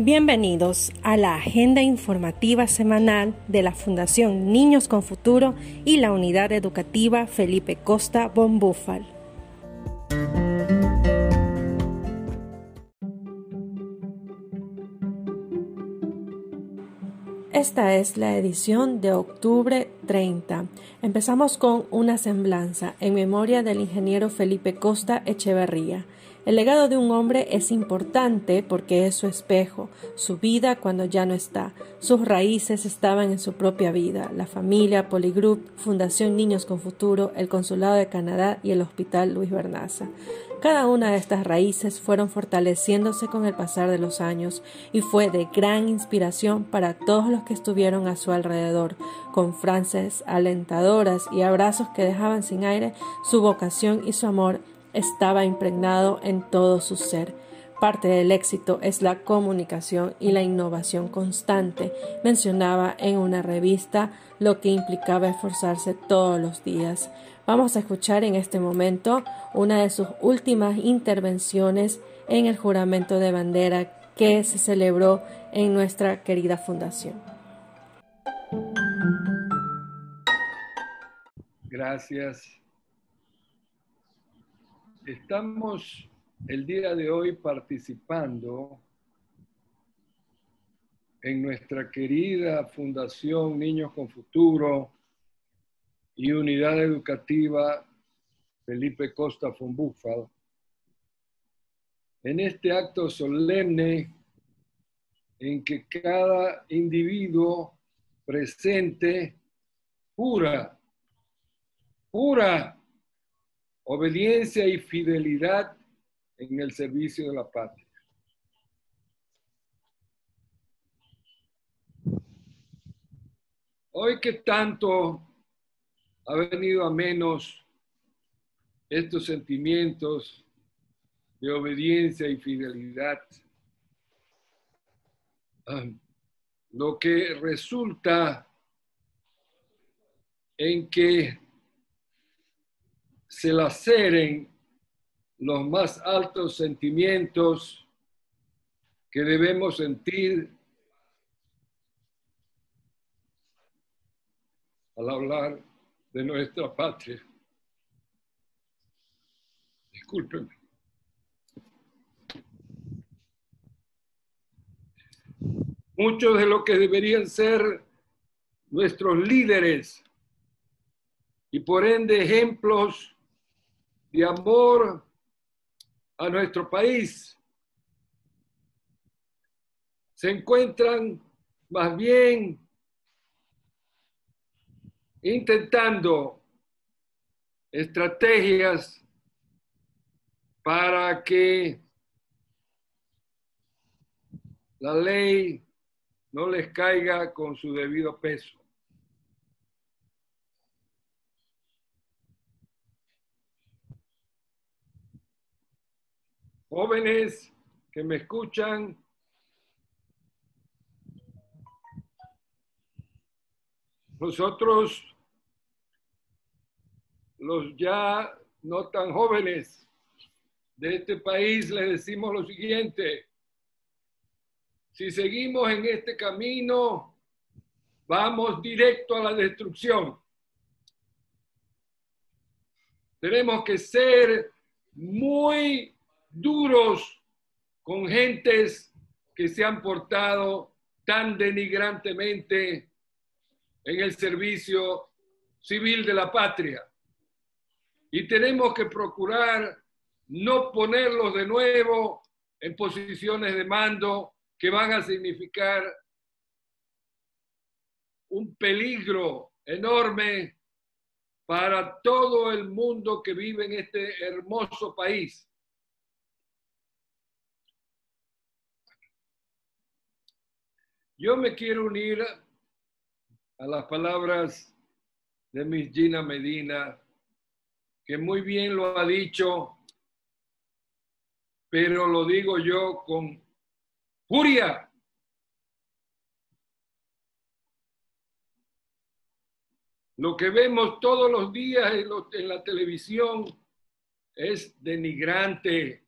Bienvenidos a la agenda informativa semanal de la Fundación Niños con Futuro y la Unidad Educativa Felipe Costa Bombúfal. Esta es la edición de octubre 30. Empezamos con una semblanza en memoria del ingeniero Felipe Costa Echeverría. El legado de un hombre es importante porque es su espejo, su vida cuando ya no está. Sus raíces estaban en su propia vida, la familia, Poligroup, Fundación Niños con Futuro, el Consulado de Canadá y el Hospital Luis Bernaza. Cada una de estas raíces fueron fortaleciéndose con el pasar de los años y fue de gran inspiración para todos los que estuvieron a su alrededor, con frases alentadoras y abrazos que dejaban sin aire su vocación y su amor estaba impregnado en todo su ser. Parte del éxito es la comunicación y la innovación constante. Mencionaba en una revista lo que implicaba esforzarse todos los días. Vamos a escuchar en este momento una de sus últimas intervenciones en el juramento de bandera que se celebró en nuestra querida fundación. Gracias Estamos el día de hoy participando en nuestra querida Fundación Niños con Futuro y Unidad Educativa Felipe Costa Búfalo, en este acto solemne en que cada individuo presente pura, pura obediencia y fidelidad en el servicio de la patria. Hoy que tanto ha venido a menos estos sentimientos de obediencia y fidelidad, lo que resulta en que se laceren los más altos sentimientos que debemos sentir al hablar de nuestra patria. Discúlpenme. Muchos de lo que deberían ser nuestros líderes y por ende ejemplos de amor a nuestro país se encuentran más bien intentando estrategias para que la ley no les caiga con su debido peso. Jóvenes que me escuchan, nosotros, los ya no tan jóvenes de este país, les decimos lo siguiente. Si seguimos en este camino, vamos directo a la destrucción. Tenemos que ser muy duros con gentes que se han portado tan denigrantemente en el servicio civil de la patria. Y tenemos que procurar no ponerlos de nuevo en posiciones de mando que van a significar un peligro enorme para todo el mundo que vive en este hermoso país. Yo me quiero unir a las palabras de Miss Gina Medina, que muy bien lo ha dicho, pero lo digo yo con furia. Lo que vemos todos los días en, la televisión es denigrante.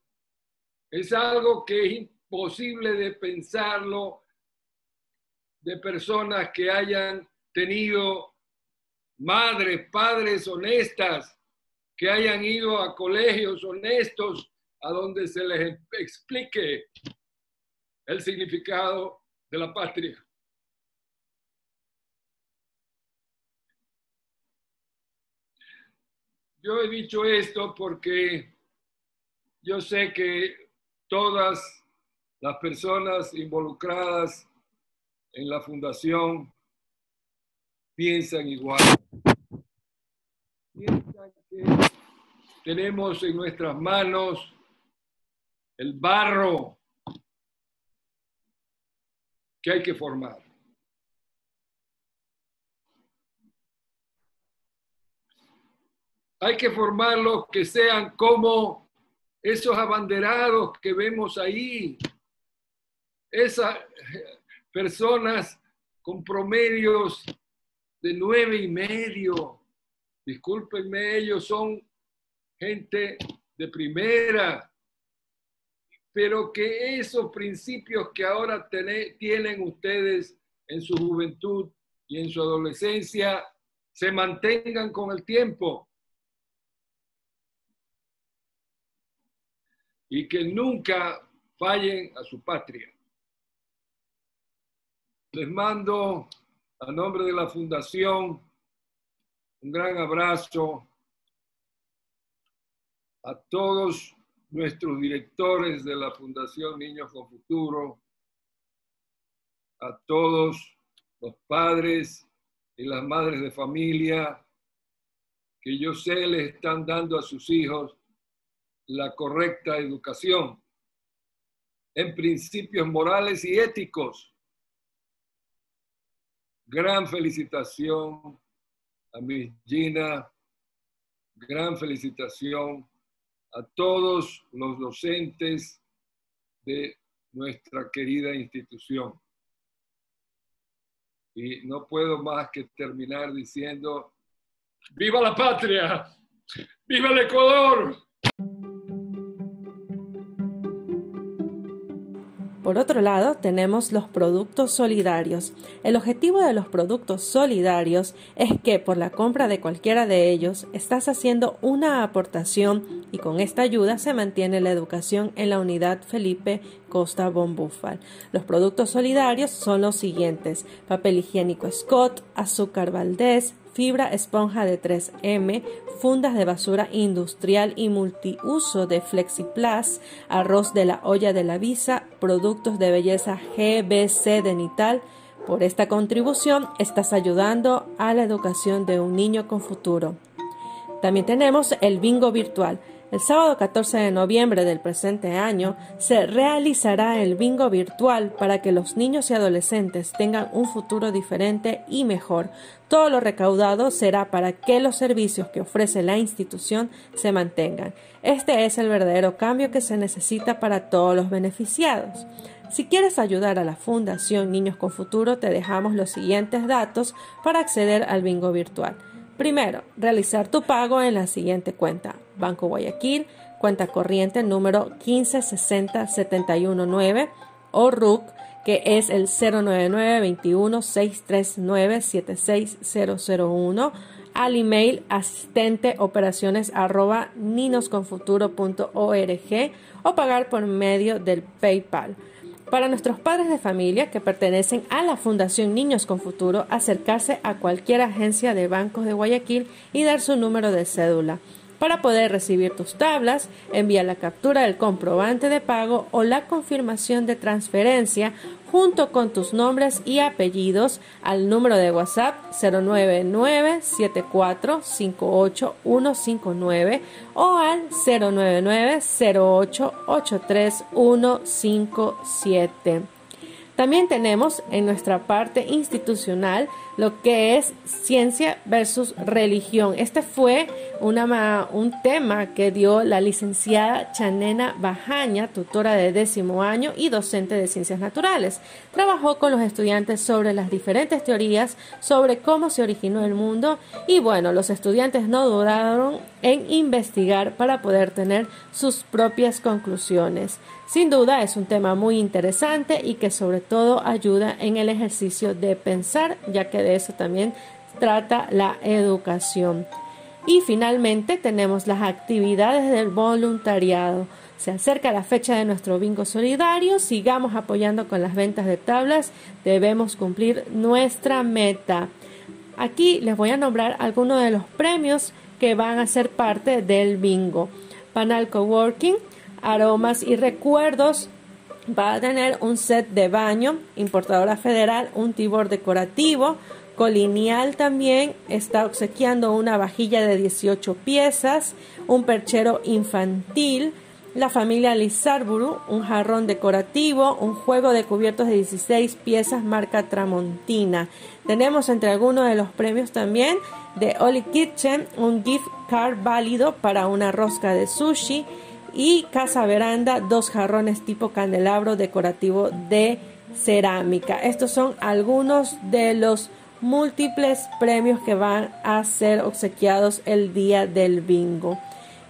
Es algo que posible de pensarlo de personas que hayan tenido madres, padres honestas, que hayan ido a colegios honestos a donde se les explique el significado de la patria. Yo he dicho esto porque yo sé que todas las personas involucradas en la fundación piensan igual. Piensan que tenemos en nuestras manos el barro que hay que formar. Hay que formarlos que sean como esos abanderados que vemos ahí, esas personas con promedios de nueve y medio. Discúlpenme, ellos son gente de primera, pero que esos principios que ahora tienen ustedes en su juventud y en su adolescencia se mantengan con el tiempo. Y que nunca fallen a su patria. Les mando a nombre de la Fundación un gran abrazo a todos nuestros directores de la Fundación Niños con Futuro, a todos los padres y las madres de familia que yo sé les están dando a sus hijos la correcta educación en principios morales y éticos Gran felicitación a mi Gina, gran felicitación a todos los docentes de nuestra querida institución. Y no puedo más que terminar diciendo, ¡Viva la patria! ¡Viva el Ecuador! Por otro lado, tenemos los productos solidarios. El objetivo de los productos solidarios es que por la compra de cualquiera de ellos estás haciendo una aportación y con esta ayuda se mantiene la educación en la unidad Felipe Costa Bombúfal. Los productos solidarios son los siguientes: papel higiénico Scott, azúcar Valdés, fibra esponja de 3M, fundas de basura industrial y multiuso de Flexiplas, arroz de la olla de la visa, productos de belleza GBC de Nital. Por esta contribución estás ayudando a la educación de un niño con futuro. También tenemos el bingo virtual. El sábado 14 de noviembre del presente año se realizará el bingo virtual para que los niños y adolescentes tengan un futuro diferente y mejor. Todo lo recaudado será para que los servicios que ofrece la institución se mantengan. Este es el verdadero cambio que se necesita para todos los beneficiados. Si quieres ayudar a la Fundación Niños con Futuro, te dejamos los siguientes datos para acceder al bingo virtual. Primero, realizar tu pago en la siguiente cuenta. Banco Guayaquil, cuenta corriente número 1560719 o RUC, que es el 099-21-639-76001, al email asistente operaciones arroba o pagar por medio del PayPal. Para nuestros padres de familia que pertenecen a la Fundación Niños con Futuro, acercarse a cualquier agencia de bancos de Guayaquil y dar su número de cédula. Para poder recibir tus tablas, envía la captura del comprobante de pago o la confirmación de transferencia junto con tus nombres y apellidos al número de WhatsApp 099-7458-159 o al 099-0883-157. También tenemos en nuestra parte institucional lo que es ciencia versus religión. Este fue un tema que dio la licenciada Chanena Bajaña, tutora de décimo año y docente de ciencias naturales. Trabajó con los estudiantes sobre las diferentes teorías sobre cómo se originó el mundo y bueno, los estudiantes no dudaron en investigar para poder tener sus propias conclusiones. Sin duda es un tema muy interesante y que sobre todo ayuda en el ejercicio de pensar, ya que de eso también trata la educación. Y finalmente tenemos las actividades del voluntariado. Se acerca la fecha de nuestro bingo solidario, sigamos apoyando con las ventas de tablas, debemos cumplir nuestra meta. Aquí les voy a nombrar algunos de los premios que van a ser parte del bingo. Panal Coworking, aromas y recuerdos. Va a tener un set de baño, importadora federal, un tibor decorativo. Colinial también está obsequiando una vajilla de 18 piezas, un perchero infantil, la familia Lizarburu, un jarrón decorativo, un juego de cubiertos de 16 piezas marca Tramontina. Tenemos entre algunos de los premios también de Oli Kitchen un gift card válido para una rosca de sushi y Casa Veranda, dos jarrones tipo candelabro decorativo de cerámica. Estos son algunos de los múltiples premios que van a ser obsequiados el día del bingo.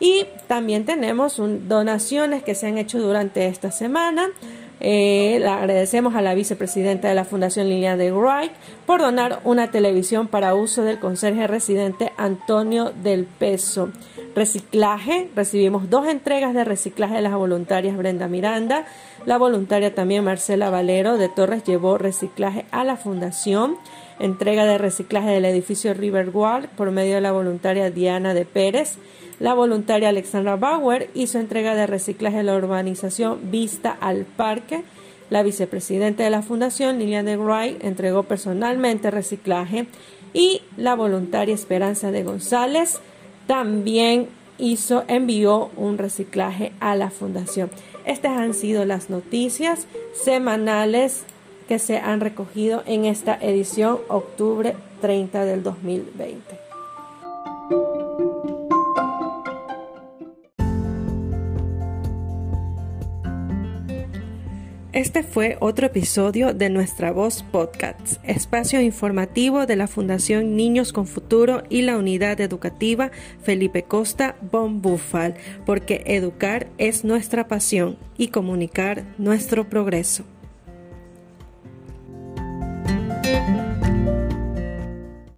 Y también tenemos donaciones que se han hecho durante esta semana. Eh, agradecemos a la vicepresidenta de la Fundación Liliana de Wright por donar una televisión para uso del conserje residente Antonio del Peso. Reciclaje, recibimos dos entregas de reciclaje de las voluntarias Brenda Miranda. La voluntaria también Marcela Valero de Torres llevó reciclaje a la fundación. Entrega de reciclaje del edificio Riverwall por medio de la voluntaria Diana de Pérez. La voluntaria Alexandra Bauer hizo entrega de reciclaje de la urbanización Vista al Parque. La vicepresidenta de la fundación, Lilian de Wright, entregó personalmente reciclaje y la voluntaria Esperanza de González también hizo, envió un reciclaje a la fundación. Estas han sido las noticias semanales que se han recogido en esta edición octubre 30 del 2020. Este fue otro episodio de Nuestra Voz Podcast, espacio informativo de la Fundación Niños con Futuro y la Unidad Educativa Felipe Costa Bon Bufal, porque educar es nuestra pasión y comunicar nuestro progreso.